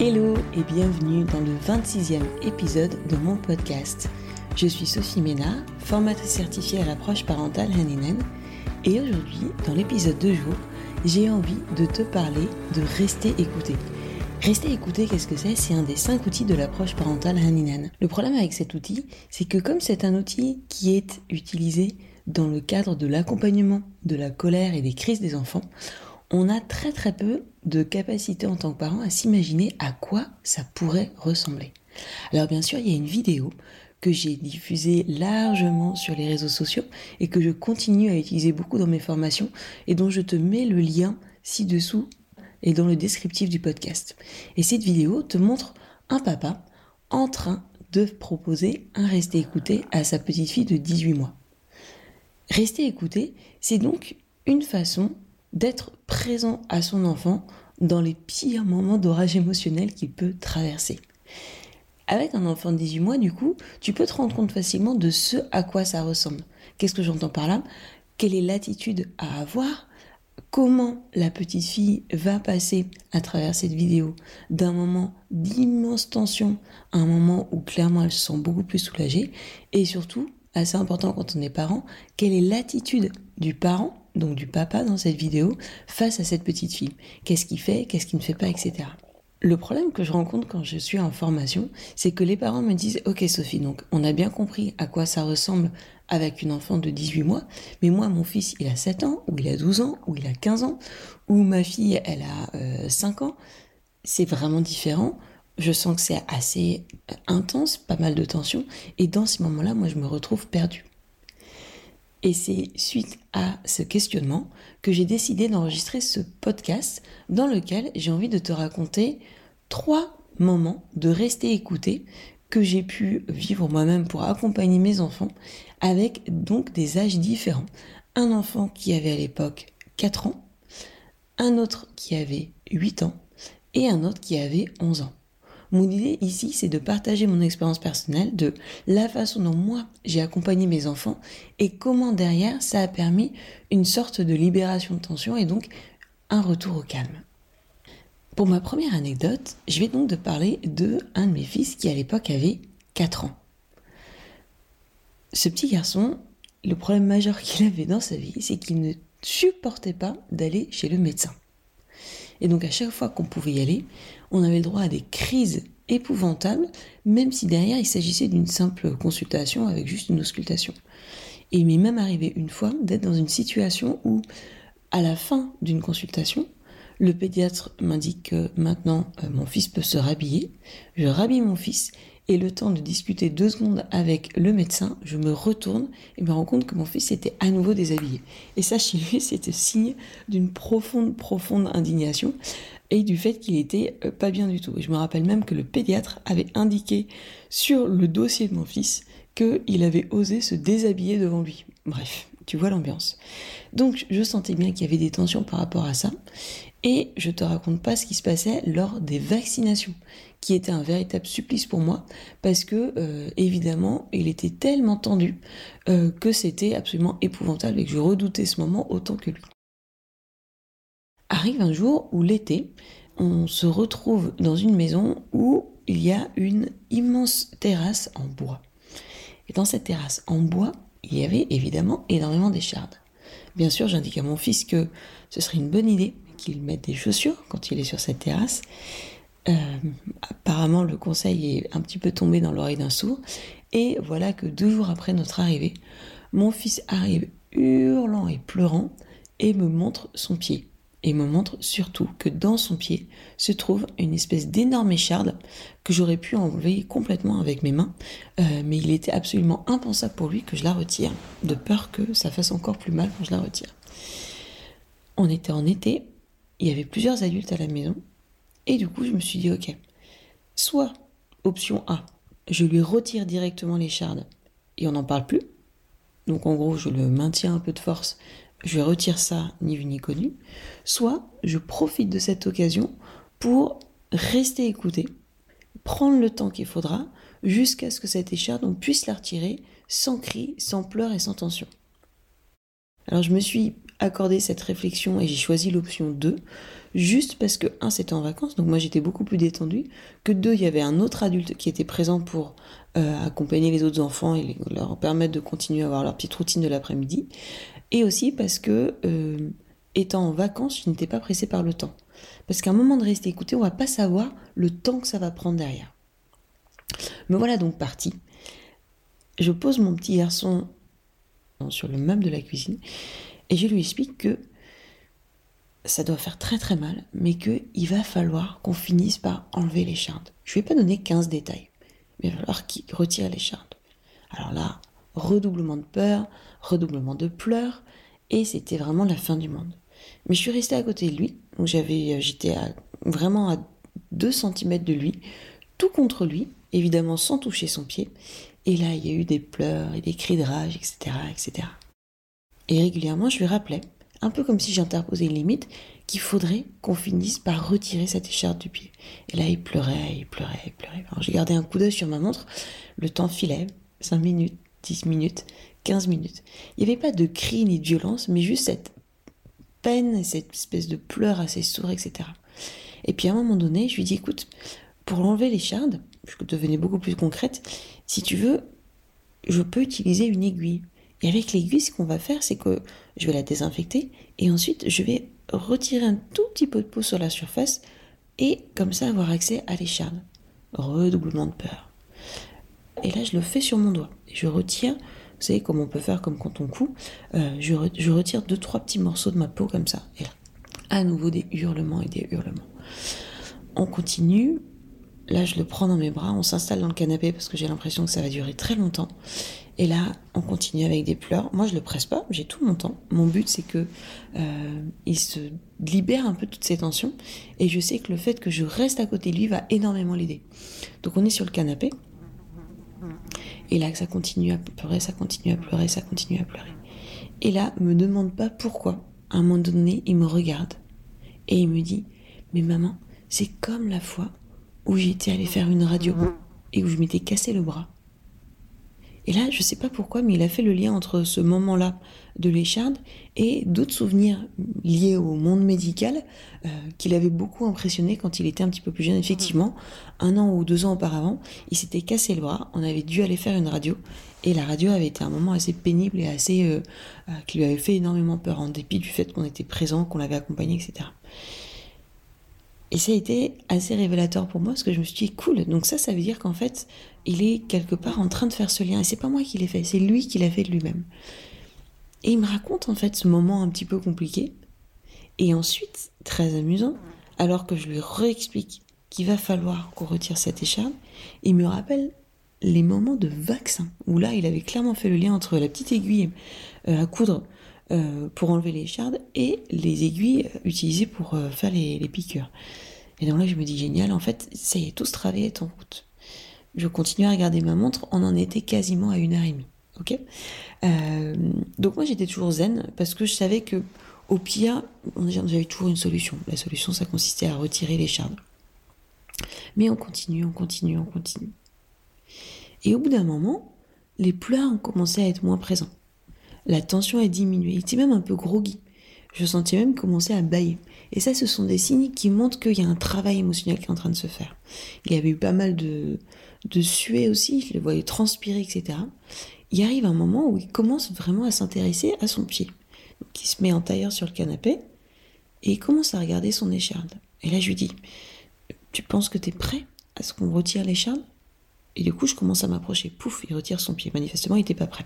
Hello et bienvenue dans le 26e épisode de mon podcast. Je suis Sophie Ménard, formatrice certifiée à l'approche parentale Haninen et aujourd'hui, dans l'épisode de jour, j'ai envie de te parler de rester écouté. Rester écouté, qu'est-ce que c'est? C'est un des cinq outils de l'approche parentale Haninen. Le problème avec cet outil, c'est que comme c'est un outil qui est utilisé dans le cadre de l'accompagnement de la colère et des crises des enfants, on a très très peu de capacité en tant que parent à s'imaginer à quoi ça pourrait ressembler. Alors bien sûr, il y a une vidéo que j'ai diffusée largement sur les réseaux sociaux et que je continue à utiliser beaucoup dans mes formations et dont je te mets le lien ci-dessous et dans le descriptif du podcast. Et cette vidéo te montre un papa en train de proposer un rester écouté à sa petite fille de 18 mois. Rester écouté, c'est donc une façon d'être présent à son enfant dans les pires moments d'orage émotionnel qu'il peut traverser. Avec un enfant de 18 mois, du coup, tu peux te rendre compte facilement de ce à quoi ça ressemble. Qu'est-ce que j'entends par là? Quelle est l'attitude à avoir? Comment la petite fille va passer à travers cette vidéo? D'un moment d'immense tension à un moment où clairement elle se sent beaucoup plus soulagée Et surtout, assez important quand on est parent, quelle est l'attitude du parent donc du papa dans cette vidéo, face à cette petite fille. Qu'est-ce qu'il fait, qu'est-ce qu'il ne fait pas, etc. Le problème que je rencontre quand je suis en formation, c'est que les parents me disent Ok Sophie, donc on a bien compris à quoi ça ressemble avec une enfant de 18 mois, mais moi mon fils il a 7 ans, ou il a 12 ans, ou il a 15 ans, ou ma fille elle a 5 euh, ans. C'est vraiment différent. Je sens que c'est assez intense, pas mal de tension, et dans ces moments-là, moi je me retrouve perdue. Et c'est suite à ce questionnement que j'ai décidé d'enregistrer ce podcast dans lequel j'ai envie de te raconter trois moments de rester écouté que j'ai pu vivre moi-même pour accompagner mes enfants avec donc des âges différents. Un enfant qui avait à l'époque 4 ans, un autre qui avait 8 ans et un autre qui avait 11 ans. Mon idée ici, c'est de partager mon expérience personnelle de la façon dont moi j'ai accompagné mes enfants et comment derrière ça a permis une sorte de libération de tension et donc un retour au calme. Pour ma première anecdote, je vais donc te parler de un de mes fils qui à l'époque avait 4 ans. Ce petit garçon, le problème majeur qu'il avait dans sa vie, c'est qu'il ne supportait pas d'aller chez le médecin. Et donc à chaque fois qu'on pouvait y aller, on avait le droit à des crises épouvantables, même si derrière il s'agissait d'une simple consultation avec juste une auscultation. Et il m'est même arrivé une fois d'être dans une situation où, à la fin d'une consultation, le pédiatre m'indique que maintenant euh, mon fils peut se rhabiller. Je rhabille mon fils et le temps de discuter deux secondes avec le médecin, je me retourne et me rends compte que mon fils était à nouveau déshabillé. Et ça, chez lui, c'était signe d'une profonde, profonde indignation et du fait qu'il était euh, pas bien du tout. Et je me rappelle même que le pédiatre avait indiqué sur le dossier de mon fils qu'il avait osé se déshabiller devant lui. Bref, tu vois l'ambiance. Donc je sentais bien qu'il y avait des tensions par rapport à ça. Et je te raconte pas ce qui se passait lors des vaccinations, qui était un véritable supplice pour moi, parce que euh, évidemment, il était tellement tendu euh, que c'était absolument épouvantable et que je redoutais ce moment autant que lui. Arrive un jour où l'été, on se retrouve dans une maison où il y a une immense terrasse en bois. Et dans cette terrasse en bois, il y avait évidemment énormément d'échardes. Bien sûr, j'indique à mon fils que ce serait une bonne idée qu'il mette des chaussures quand il est sur cette terrasse. Euh, apparemment, le conseil est un petit peu tombé dans l'oreille d'un sourd. Et voilà que deux jours après notre arrivée, mon fils arrive hurlant et pleurant et me montre son pied. Et me montre surtout que dans son pied se trouve une espèce d'énorme écharde que j'aurais pu enlever complètement avec mes mains, euh, mais il était absolument impensable pour lui que je la retire, de peur que ça fasse encore plus mal quand je la retire. On était en été, il y avait plusieurs adultes à la maison. Et du coup, je me suis dit, ok, soit option A, je lui retire directement l'écharde et on n'en parle plus. Donc en gros, je le maintiens un peu de force, je retire ça, ni vu ni connu. Soit je profite de cette occasion pour rester écouté, prendre le temps qu'il faudra jusqu'à ce que cette écharde, on puisse la retirer sans cri, sans pleurs et sans tension. Alors je me suis accordé cette réflexion et j'ai choisi l'option 2, juste parce que, un, c'était en vacances, donc moi j'étais beaucoup plus détendue, que deux, il y avait un autre adulte qui était présent pour euh, accompagner les autres enfants et leur permettre de continuer à avoir leur petite routine de l'après-midi, et aussi parce que, euh, étant en vacances, je n'étais pas pressée par le temps. Parce qu'à un moment de rester écouté, on va pas savoir le temps que ça va prendre derrière. Me voilà donc partie. Je pose mon petit garçon sur le meuble de la cuisine et je lui explique que ça doit faire très très mal, mais qu'il va falloir qu'on finisse par enlever les chardes. Je lui ai pas donné 15 détails, mais il va falloir qu'il retire les chardes. Alors là, redoublement de peur, redoublement de pleurs, et c'était vraiment la fin du monde. Mais je suis restée à côté de lui, donc j'avais, euh, j'étais vraiment à 2 cm de lui, tout contre lui, évidemment sans toucher son pied. Et là, il y a eu des pleurs et des cris de rage, etc., etc. Et régulièrement, je lui rappelais, un peu comme si j'interposais une limite, qu'il faudrait qu'on finisse par retirer cette écharpe du pied. Et là, il pleurait, il pleurait, il pleurait. Alors, j'ai gardé un coup d'œil sur ma montre. Le temps filait. 5 minutes, 10 minutes, 15 minutes. Il n'y avait pas de cris ni de violence, mais juste cette peine, cette espèce de pleurs assez sourds, etc. Et puis à un moment donné, je lui dis, écoute, pour enlever l'écharde, je devenais beaucoup plus concrète, si tu veux, je peux utiliser une aiguille. Et avec l'aiguille, ce qu'on va faire, c'est que je vais la désinfecter et ensuite je vais retirer un tout petit peu de peau sur la surface et comme ça avoir accès à l'écharde. Redoublement de peur. Et là, je le fais sur mon doigt. Je retire, vous savez, comme on peut faire comme quand on coud, euh, je, je, retire deux, trois petits morceaux de ma peau comme ça. Et là, à nouveau des hurlements et des hurlements. On continue, Là, je le prends dans mes bras, on s'installe dans le canapé parce que j'ai l'impression que ça va durer très longtemps. Et là, on continue avec des pleurs. Moi, je le presse pas, j'ai tout mon temps. Mon but, c'est que euh, il se libère un peu toutes ces tensions. Et je sais que le fait que je reste à côté de lui va énormément l'aider. Donc, on est sur le canapé. Et là, ça continue à pleurer, ça continue à pleurer, ça continue à pleurer. Et là, me demande pas pourquoi. À un moment donné, il me regarde et il me dit, mais maman, c'est comme la fois où j'étais allée faire une radio et où je m'étais cassé le bras. Et là, je ne sais pas pourquoi, mais il a fait le lien entre ce moment-là de l'écharde et d'autres souvenirs liés au monde médical euh, qu'il avait beaucoup impressionné quand il était un petit peu plus jeune. Effectivement, un an ou deux ans auparavant, il s'était cassé le bras, on avait dû aller faire une radio et la radio avait été un moment assez pénible et assez euh, euh, qui lui avait fait énormément peur en dépit du fait qu'on était présent, qu'on l'avait accompagné, etc. Et ça a été assez révélateur pour moi parce que je me suis dit cool. Donc ça, ça veut dire qu'en fait, il est quelque part en train de faire ce lien. Et c'est pas moi qui l'ai fait, c'est lui qui l'a fait de lui-même. Et il me raconte en fait ce moment un petit peu compliqué. Et ensuite, très amusant, alors que je lui réexplique qu'il va falloir qu'on retire cette écharpe, il me rappelle les moments de vaccin, où là, il avait clairement fait le lien entre la petite aiguille euh, à coudre euh, pour enlever les chardes et les aiguilles utilisées pour euh, faire les, piqûres. Et donc là, je me dis génial, en fait, ça y est, tout ce travail est en route. Je continue à regarder ma montre, on en était quasiment à une heure et demie. Ok? Euh, Donc moi, j'étais toujours zen parce que je savais que au pire, j'avais toujours une solution. La solution, ça consistait à retirer les chardes. Mais on continue, on continue, on continue. Et au bout d'un moment, les pleurs ont commencé à être moins présents. La tension a diminué. Il était même un peu groggy. Je sentais même commencer à bailler. Et ça, ce sont des signes qui montrent qu'il y a un travail émotionnel qui est en train de se faire. Il avait eu pas mal de, de suer aussi, je le voyais transpirer, etc. Il arrive un moment où il commence vraiment à s'intéresser à son pied. Il se met en tailleur sur le canapé et il commence à regarder son écharde. Et là, je lui dis, tu penses que tu es prêt à ce qu'on retire l'écharde? Et du coup, je commence à m'approcher. Pouf, il retire son pied. Manifestement, il n'était pas prêt.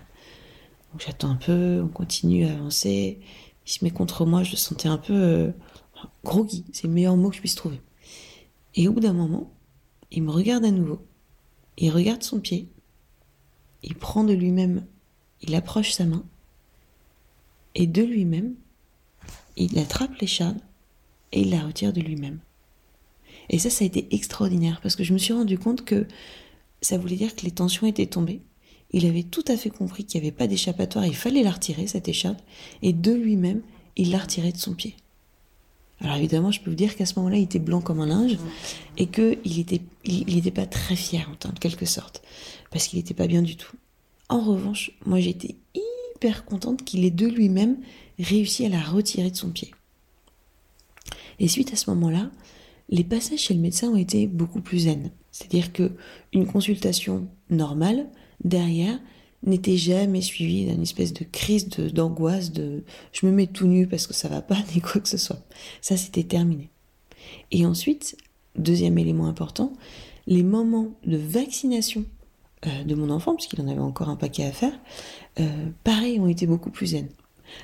Donc j'attends un peu, on continue à avancer. Il se met contre moi, je le sentais un peu euh, groggy, c'est le meilleur mot que je puisse trouver. Et au bout d'un moment, il me regarde à nouveau. Il regarde son pied. Il prend de lui-même, il approche sa main. Et de lui-même, il attrape l'écharde et il la retire de lui-même. Et ça, ça a été extraordinaire parce que je me suis rendu compte que ça voulait dire que les tensions étaient tombées il avait tout à fait compris qu'il n'y avait pas d'échappatoire, il fallait la retirer, cette écharpe, et de lui-même, il l'a retirée de son pied. Alors évidemment, je peux vous dire qu'à ce moment-là, il était blanc comme un linge, et qu'il n'était il, était pas très fier, en quelque sorte, parce qu'il n'était pas bien du tout. En revanche, moi j'étais hyper contente qu'il ait de lui-même réussi à la retirer de son pied. Et suite à ce moment-là, les passages chez le médecin ont été beaucoup plus zen. C'est-à-dire que une consultation normale, derrière, n'était jamais suivie d'une espèce de crise d'angoisse de, je me mets tout nu parce que ça va pas ni quoi que ce soit. Ça c'était terminé. Et ensuite, deuxième élément important, les moments de vaccination euh, de mon enfant, puisqu'il en avait encore un paquet à faire, euh, pareil, ont été beaucoup plus zen.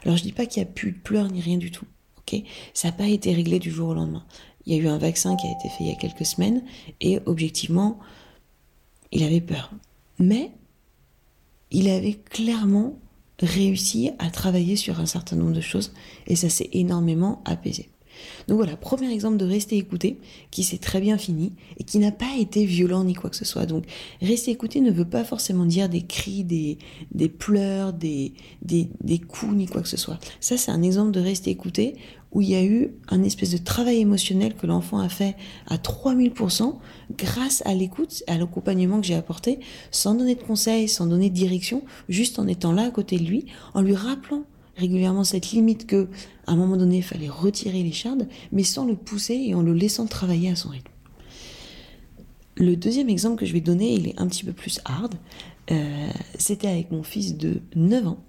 Alors je dis pas qu'il y a plus de pleurs ni rien du tout, ok? Ça n'a pas été réglé du jour au lendemain. Il y a eu un vaccin qui a été fait il y a quelques semaines et objectivement, il avait peur. Mais il avait clairement réussi à travailler sur un certain nombre de choses et ça s'est énormément apaisé. Donc voilà, premier exemple de rester écouté qui s'est très bien fini et qui n'a pas été violent ni quoi que ce soit. Donc rester écouté ne veut pas forcément dire des cris, des, pleurs, des coups ni quoi que ce soit. Ça c'est un exemple de rester écouté où il y a eu un espèce de travail émotionnel que l'enfant a fait à 3000% grâce à l'écoute, à l'accompagnement que j'ai apporté, sans donner de conseils, sans donner de direction, juste en étant là à côté de lui, en lui rappelant régulièrement cette limite que, à un moment donné, il fallait retirer les chardes, mais sans le pousser et en le laissant travailler à son rythme. Le deuxième exemple que je vais donner, il est un petit peu plus hard. Euh, c'était avec mon fils de 9 ans.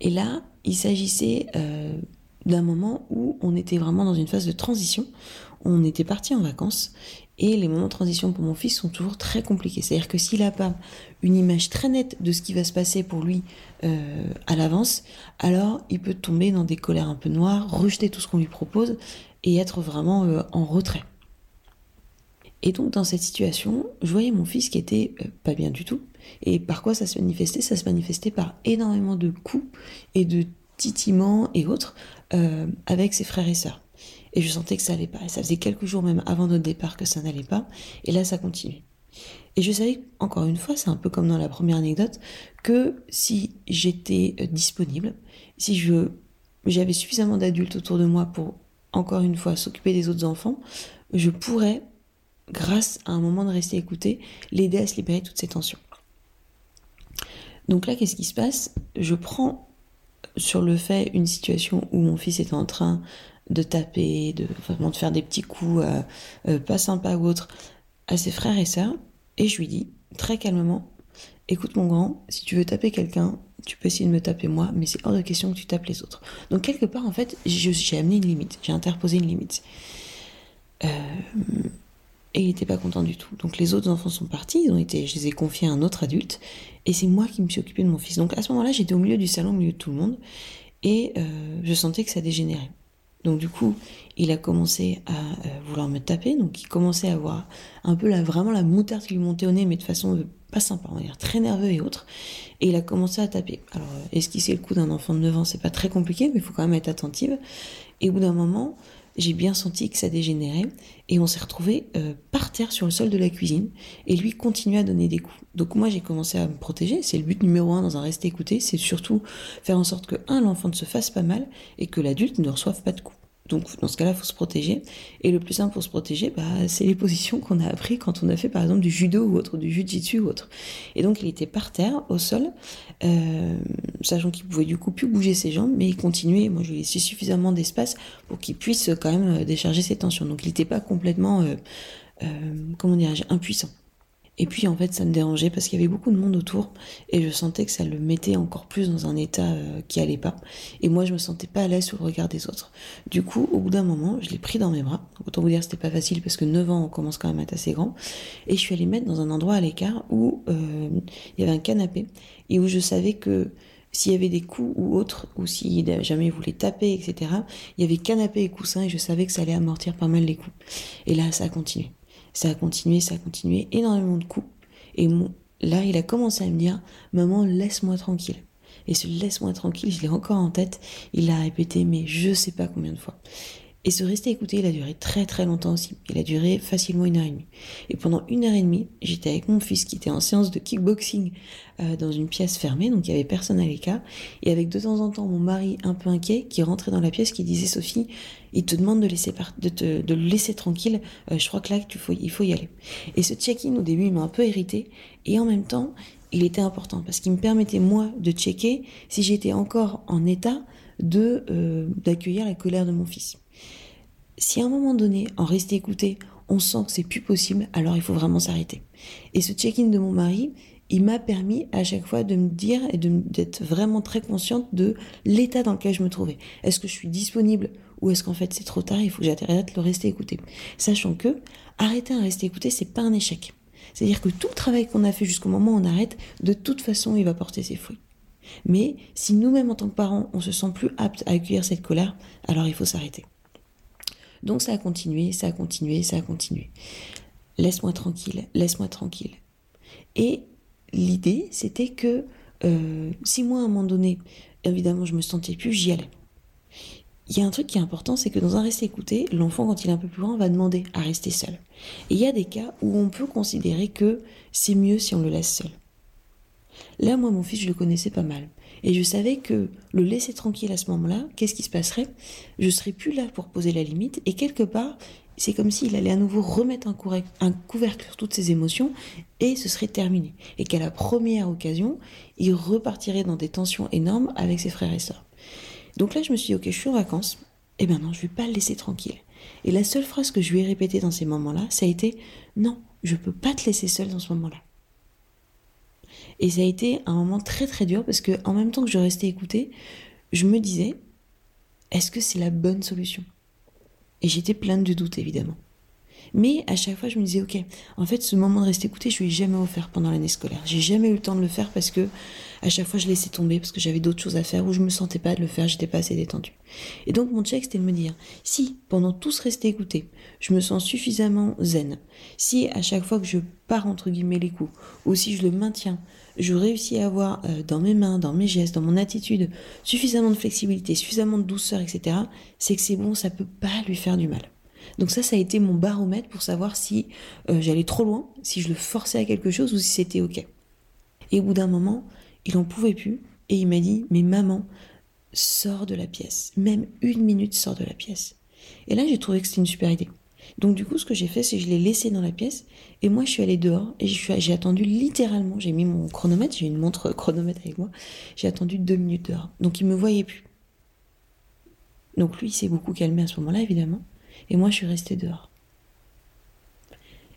Et là, il s'agissait euh, d'un moment où on était vraiment dans une phase de transition. On était parti en vacances et les moments de transition pour mon fils sont toujours très compliqués. C'est-à-dire que s'il n'a pas une image très nette de ce qui va se passer pour lui euh, à l'avance, alors il peut tomber dans des colères un peu noires, rejeter tout ce qu'on lui propose et être vraiment euh, en retrait. Et donc dans cette situation, je voyais mon fils qui était euh, pas bien du tout. Et par quoi ça se manifestait? Ça se manifestait par énormément de coups et de titillements et autres avec ses frères et sœurs. Et je sentais que ça allait pas. Et ça faisait quelques jours même avant notre départ que ça n'allait pas. Et là, ça continuait. Et je savais, encore une fois, c'est un peu comme dans la première anecdote, que si j'étais euh, disponible, si je j'avais suffisamment d'adultes autour de moi pour, encore une fois, s'occuper des autres enfants, je pourrais, grâce à un moment de rester écouté, l'aider à se libérer de toutes ces tensions. Donc là, qu'est-ce qui se passe? Je prends sur le fait une situation où mon fils était en train de taper, de vraiment de faire des petits coups euh, euh, pas sympas ou autres à ses frères et sœurs. Et je lui dis très calmement, écoute mon grand, si tu veux taper quelqu'un, tu peux essayer de me taper moi, mais c'est hors de question que tu tapes les autres. Donc quelque part en fait, j'ai amené une limite, j'ai interposé une limite. Euh, et il n'était pas content du tout. Donc les autres enfants sont partis, ils ont été, je les ai confiés à un autre adulte, et c'est moi qui me suis occupée de mon fils. Donc à ce moment-là, j'étais au milieu du salon, au milieu de tout le monde, et je sentais que ça dégénérait. Donc du coup, il a commencé à euh, vouloir me taper, donc il commençait à avoir un peu la, vraiment la moutarde qui lui montait au nez, mais de façon euh, pas sympa, on va dire très nerveux et autres. Et il a commencé à taper. Alors, euh, esquisser le coup d'un enfant de 9 ans, c'est pas très compliqué, mais il faut quand même être attentive. Et au bout d'un moment, j'ai bien senti que ça dégénérait et on s'est retrouvé par terre sur le sol de la cuisine et lui continuait à donner des coups. Donc moi j'ai commencé à me protéger, c'est le but numéro un dans un rester écouté, c'est surtout faire en sorte que un l'enfant ne se fasse pas mal et que l'adulte ne reçoive pas de coups. Donc dans ce cas-là, il faut se protéger. Et le plus simple pour se protéger, bah, c'est les positions qu'on a appris quand on a fait par exemple du judo ou autre, du jujitsu ou autre. Et donc il était par terre, au sol, euh, sachant qu'il pouvait du coup plus bouger ses jambes, mais il continuait. Moi, je lui ai laissé suffisamment d'espace pour qu'il puisse quand même euh, décharger ses tensions. Donc il n'était pas complètement, euh, comment dirais-je, impuissant. Et puis en fait, ça me dérangeait parce qu'il y avait beaucoup de monde autour et je sentais que ça le mettait encore plus dans un état euh, qui allait pas. Et moi, je me sentais pas à l'aise sous le regard des autres. Du coup, au bout d'un moment, je l'ai pris dans mes bras. Autant vous dire, c'était pas facile parce que 9 ans, on commence quand même à être assez grand. Et je suis allée mettre dans un endroit à l'écart où euh, il y avait un canapé et où je savais que s'il y avait des coups ou autres, ou si jamais il voulait taper, etc., il y avait canapé et coussin et je savais que ça allait amortir pas mal les coups. Et là, ça a continué. Ça a continué, ça a continué, énormément de coups. Et là, il a commencé à me dire, maman, laisse-moi tranquille. Et ce laisse-moi tranquille, je l'ai encore en tête. Il l'a répété, mais je sais pas combien de fois. Et ce rester écouté, il a duré très très longtemps aussi. Il a duré facilement une heure et demie. Et pendant une heure et demie, j'étais avec mon fils qui était en séance de kickboxing euh, dans une pièce fermée, donc il y avait personne à l'écart. Et avec de temps en temps mon mari un peu inquiet qui rentrait dans la pièce, qui disait Sophie, il te demande de, laisser de, le laisser tranquille. Euh, je crois que là, il faut y aller. Et ce check-in au début, il m'a un peu irrité. Et en même temps, il était important parce qu'il me permettait moi de checker si j'étais encore en état de euh, d'accueillir la colère de mon fils. Si à un moment donné, en rester écouté, on sent que c'est plus possible, alors il faut vraiment s'arrêter. Et ce check-in de mon mari, il m'a permis à chaque fois de me dire et d'être vraiment très consciente de l'état dans lequel je me trouvais. Est-ce que je suis disponible ou est-ce qu'en fait c'est trop tard, il faut que j'arrête de le rester écouté. Sachant que arrêter un rester écouté, c'est pas un échec. C'est-à-dire que tout le travail qu'on a fait jusqu'au moment où on arrête, de toute façon, il va porter ses fruits. Mais si nous-mêmes, en tant que parents, on se sent plus apte à accueillir cette colère, alors il faut s'arrêter. Donc ça a continué, ça a continué, ça a continué. Laisse-moi tranquille, laisse-moi tranquille. Et l'idée, c'était que euh, si moi, à un moment donné, évidemment, je me sentais plus, j'y allais. Il y a un truc qui est important, c'est que dans un rester écouté, l'enfant, quand il est un peu plus grand, va demander à rester seul. Et il y a des cas où on peut considérer que c'est mieux si on le laisse seul. Là, moi, mon fils, je le connaissais pas mal. Et je savais que le laisser tranquille à ce moment-là, qu'est-ce qui se passerait? Je serais plus là pour poser la limite. Et quelque part, c'est comme s'il allait à nouveau remettre un, un, couvercle sur toutes ses émotions et ce serait terminé. Et qu'à la première occasion, il repartirait dans des tensions énormes avec ses frères et sœurs. Donc là, je me suis dit, ok, je suis en vacances. Eh bien non, je vais pas le laisser tranquille. Et la seule phrase que je lui ai répétée dans ces moments-là, ça a été, non, je peux pas te laisser seule dans ce moment-là. Et ça a été un moment très très dur parce que en même temps que je restais écoutée, je me disais, est-ce que c'est la bonne solution? Et j'étais pleine de doutes évidemment. Mais à chaque fois, je me disais, ok, en fait, ce moment de rester écouté, je lui ai jamais offert pendant l'année scolaire. J'ai jamais eu le temps de le faire parce que à chaque fois, je laissais tomber parce que j'avais d'autres choses à faire ou je me sentais pas de le faire, j'étais pas assez détendue. Et donc, mon check, c'était de me dire, si pendant tout ce rester écouté, je me sens suffisamment zen, si à chaque fois que je pars entre guillemets les coups, ou si je le maintiens, je réussis à avoir euh, dans mes mains, dans mes gestes, dans mon attitude, suffisamment de flexibilité, suffisamment de douceur, etc., c'est que c'est bon, ça peut pas lui faire du mal. Donc ça, ça a été mon baromètre pour savoir si euh, j'allais trop loin, si je le forçais à quelque chose ou si c'était ok. Et au bout d'un moment, il en pouvait plus et il m'a dit mais maman sors de la pièce, même une minute sors de la pièce. Et là j'ai trouvé que c'était une super idée. Donc du coup ce que j'ai fait c'est que je l'ai laissé dans la pièce et moi je suis allée dehors et j'ai attendu littéralement, j'ai mis mon chronomètre, j'ai une montre chronomètre avec moi, j'ai attendu deux minutes dehors. Donc il me voyait plus. Donc lui il s'est beaucoup calmé à ce moment-là évidemment et moi je suis restée dehors.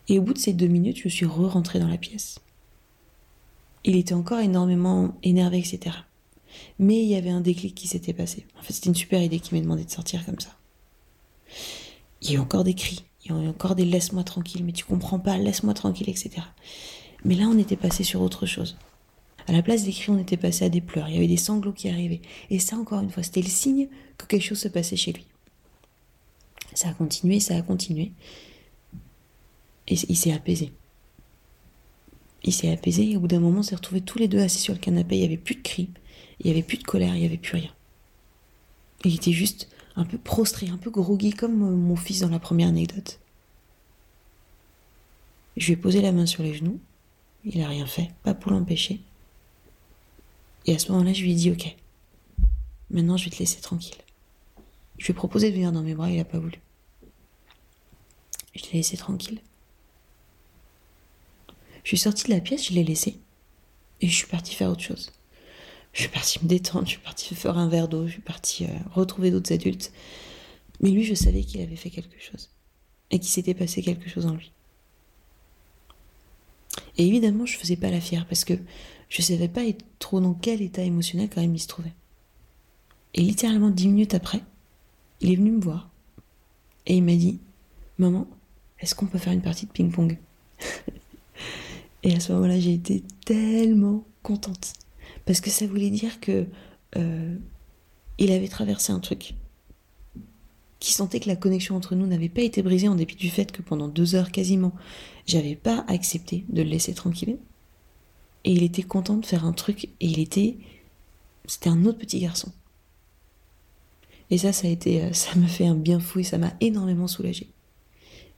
Et au bout de ces deux minutes je suis re-rentrée dans la pièce il était encore énormément énervé, etc. Mais il y avait un déclic qui s'était passé. En fait, c'était une super idée qui m'a demandé de sortir comme ça. Il y a eu encore des cris, il y a eu encore des laisse-moi tranquille, mais tu comprends pas, laisse-moi tranquille, etc. Mais là, on était passé sur autre chose. À la place des cris, on était passé à des pleurs. Il y avait des sanglots qui arrivaient. Et ça, encore une fois, c'était le signe que quelque chose se passait chez lui. Ça a continué, ça a continué. Et il s'est apaisé il s'est apaisé et au bout d'un moment, on s'est retrouvés tous les deux assis sur le canapé. Il n'y avait plus de cris, il n'y avait plus de colère, il n'y avait plus rien. Il était juste un peu prostré, un peu groggy comme euh, mon fils dans la première anecdote. Je lui ai posé la main sur les genoux. Il n'a rien fait, pas pour l'empêcher. Et à ce moment-là, je lui ai dit Ok, maintenant je vais te laisser tranquille. Je lui ai proposé de venir dans mes bras, il n'a pas voulu. Je l'ai laissé tranquille. Je suis sortie de la pièce, je l'ai laissé. Et je suis partie faire autre chose. Je suis partie me détendre, je suis partie faire un verre d'eau, je suis partie euh, retrouver d'autres adultes. Mais lui, je savais qu'il avait fait quelque chose. Et qu'il s'était passé quelque chose en lui. Et évidemment, je faisais pas la fière parce que je savais pas trop dans quel état émotionnel quand même il se trouvait. Et littéralement dix minutes après, il est venu me voir et il m'a dit Maman, est-ce qu'on peut faire une partie de ping-pong Et à ce moment-là, j'ai été tellement contente. Parce que ça voulait dire que euh, il avait traversé un truc. Qui sentait que la connexion entre nous n'avait pas été brisée en dépit du fait que pendant deux heures quasiment, j'avais pas accepté de le laisser tranquille. Et il était content de faire un truc et il était. C'était un autre petit garçon. Et ça, ça a été. Euh, ça m'a fait un bien fou et ça m'a énormément soulagé.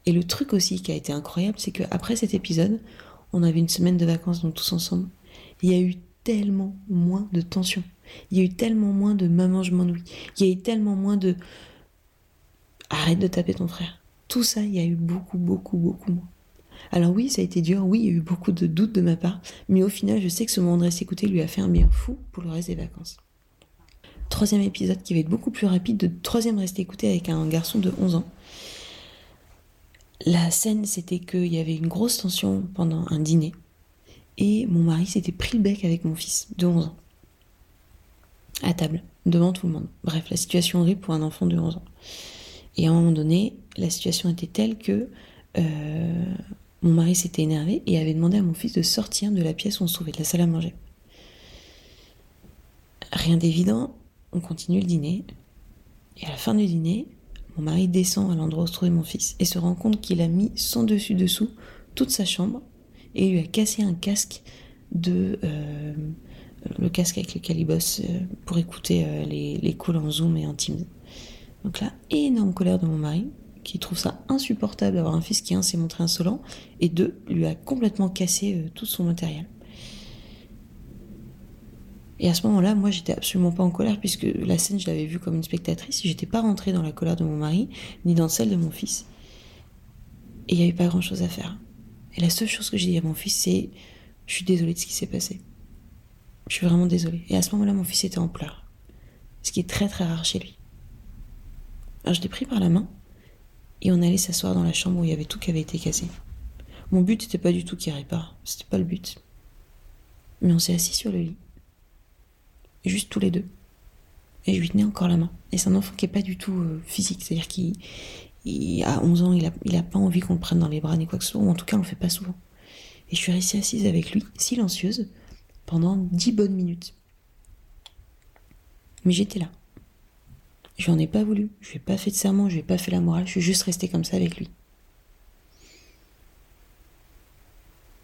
Et le truc aussi qui a été incroyable, c'est qu'après cet épisode, on avait une semaine de vacances donc tous ensemble. Il y a eu tellement moins de tension. Il y a eu tellement moins de maman je m'ennuie. Il y a eu tellement moins de arrête de taper ton frère. Tout ça, il y a eu beaucoup, beaucoup, beaucoup moins. Alors oui, ça a été dur, oui, il y a eu beaucoup de doutes de ma part, mais au final, je sais que ce moment de rester écouté lui a fait un bien fou pour le reste des vacances. Troisième épisode qui va être beaucoup plus rapide, de troisième rester écouté avec un garçon de 11 ans. La scène, c'était qu'il y avait une grosse tension pendant un dîner, et mon mari s'était pris le bec avec mon fils de 11 ans. À table, devant tout le monde. Bref, la situation horrible pour un enfant de 11 ans. Et à un moment donné, la situation était telle que euh, mon mari s'était énervé et avait demandé à mon fils de sortir de la pièce où on se trouvait, de la salle à manger. Rien d'évident, on continue le dîner. Et à la fin du dîner, mon mari descend à l'endroit où se trouvait mon fils et se rend compte qu'il a mis sans dessus-dessous toute sa chambre et lui a cassé un casque de. Euh, le casque avec lequel il bosse euh, pour écouter les, les calls en Zoom et en Teams. Donc là, énorme colère de mon mari, qui trouve ça insupportable d'avoir un fils qui, un, s'est montré insolent, et deux, lui a complètement cassé euh, tout son matériel. Et à ce moment-là, moi, j'étais absolument pas en colère, puisque la scène, je l'avais vue comme une spectatrice, j'étais pas rentrée dans la colère de mon mari, ni dans celle de mon fils. Et il n'y avait pas grand-chose à faire. Et la seule chose que j'ai dit à mon fils, c'est Je suis désolée de ce qui s'est passé. Je suis vraiment désolée. Et à ce moment-là, mon fils était en pleurs. Ce qui est très très rare chez lui. Alors je l'ai pris par la main et on allait s'asseoir dans la chambre où il y avait tout qui avait été cassé. Mon but n'était pas du tout qu'il répare, c'était pas le but. Mais on s'est assis sur le lit. Juste tous les deux. Et je lui tenais encore la main. Et c'est un enfant qui est pas du tout euh, physique, c'est-à-dire qu'il a 11 ans, il a, il a pas envie qu'on le prenne dans les bras ni quoi que ce soit, ou en tout cas on le fait pas souvent. Et je suis restée assise avec lui, silencieuse, pendant dix bonnes minutes. Mais j'étais là. Je n'en ai pas voulu. Je n'ai pas fait de serment, je n'ai pas fait la morale, je suis juste restée comme ça avec lui.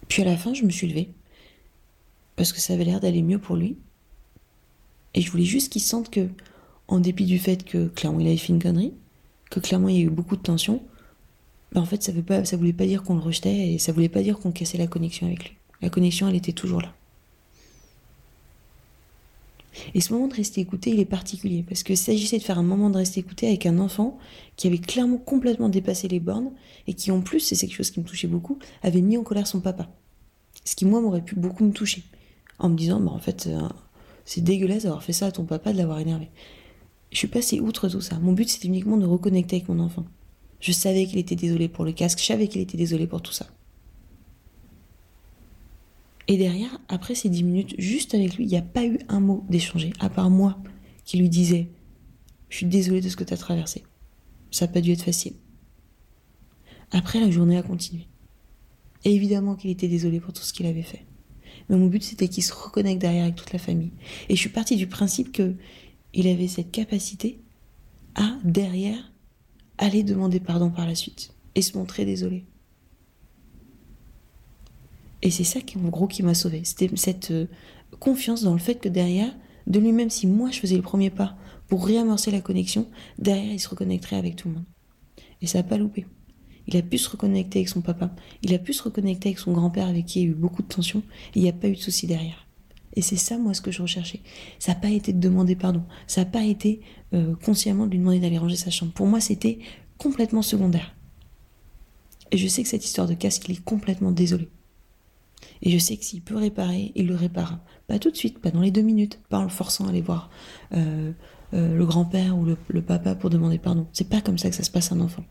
Puis à la fin, je me suis levée. Parce que ça avait l'air d'aller mieux pour lui. Et je voulais juste qu'il sente que, en dépit du fait que clairement il avait fait une connerie, que clairement il y a eu beaucoup de tension, ben en fait ça ne voulait pas dire qu'on le rejetait et ça voulait pas dire qu'on cassait la connexion avec lui. La connexion, elle était toujours là. Et ce moment de rester écouté, il est particulier, parce qu'il s'agissait de faire un moment de rester écouté avec un enfant qui avait clairement complètement dépassé les bornes, et qui en plus, c'est quelque chose qui me touchait beaucoup, avait mis en colère son papa. Ce qui, moi, m'aurait pu beaucoup me toucher, en me disant, bah, en fait, euh, c'est dégueulasse d'avoir fait ça à ton papa, de l'avoir énervé. Je suis passée outre tout ça. Mon but, c'était uniquement de reconnecter avec mon enfant. Je savais qu'il était désolé pour le casque, je savais qu'il était désolé pour tout ça. Et derrière, après ces dix minutes, juste avec lui, il n'y a pas eu un mot d'échanger, à part moi, qui lui disais Je suis désolée de ce que tu as traversé. Ça n'a pas dû être facile. Après, la journée a continué. Et évidemment qu'il était désolé pour tout ce qu'il avait fait. Mais mon but, c'était qu'il se reconnecte derrière avec toute la famille. Et je suis partie du principe que il avait cette capacité à, derrière, aller demander pardon par la suite et se montrer désolé. Et c'est ça qui, en gros, qui m'a sauvé. C'était cette euh, confiance dans le fait que derrière, de lui-même, si moi je faisais le premier pas pour réamorcer la connexion, derrière, il se reconnecterait avec tout le monde. Et ça n'a pas loupé. Il a pu se reconnecter avec son papa. Il a pu se reconnecter avec son grand-père avec qui il y a eu beaucoup de tensions. Il n'y a pas eu de souci derrière. Et c'est ça, moi, ce que je recherchais. Ça n'a pas été de demander pardon. Ça n'a pas été euh, consciemment de lui demander d'aller ranger sa chambre. Pour moi, c'était complètement secondaire. Et je sais que cette histoire de casque, il est complètement désolé. Et je sais que s'il peut réparer, il le répare. Pas tout de suite, pas dans les deux minutes, pas en le forçant à aller voir euh, euh, le grand-père ou le, papa pour demander pardon. C'est pas comme ça que ça se passe un enfant.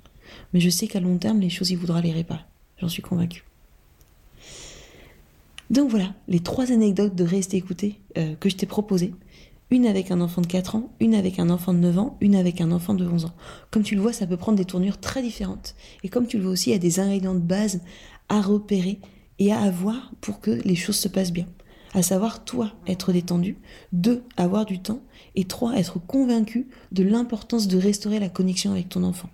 Mais je sais qu'à long terme, les choses, il voudra les réparer. J'en suis convaincue. Donc voilà, les trois anecdotes de rester écouté euh, que je t'ai proposées. Une avec un enfant de 4 ans, une avec un enfant de 9 ans, une avec un enfant de 11 ans. Comme tu le vois, ça peut prendre des tournures très différentes. Et comme tu le vois aussi, il y a des ingrédients de base à repérer et à avoir pour que les choses se passent bien. À savoir, toi, être détendu, deux, avoir du temps, et trois, être convaincu de l'importance de restaurer la connexion avec ton enfant.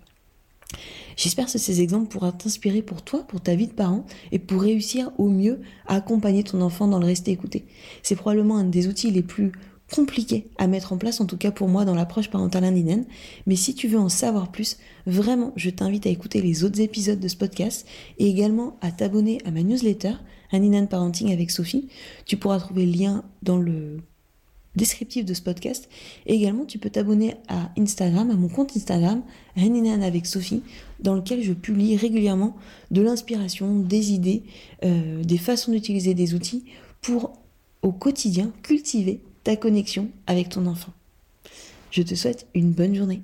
J'espère que ces exemples pourront t'inspirer pour toi, pour ta vie de parent, et pour réussir au mieux à accompagner ton enfant dans le rester écouté. C'est probablement un des outils les plus compliqué à mettre en place, en tout cas pour moi, dans l'approche parentale indienne. Mais si tu veux en savoir plus, vraiment, je t'invite à écouter les autres épisodes de ce podcast et également à t'abonner à ma newsletter, Indian Parenting avec Sophie. Tu pourras trouver le lien dans le descriptif de ce podcast. Et également, tu peux t'abonner à Instagram, à mon compte Instagram, Reninan avec Sophie, dans lequel je publie régulièrement de l'inspiration, des idées, euh, des façons d'utiliser des outils pour au quotidien cultiver ta connexion avec ton enfant. Je te souhaite une bonne journée.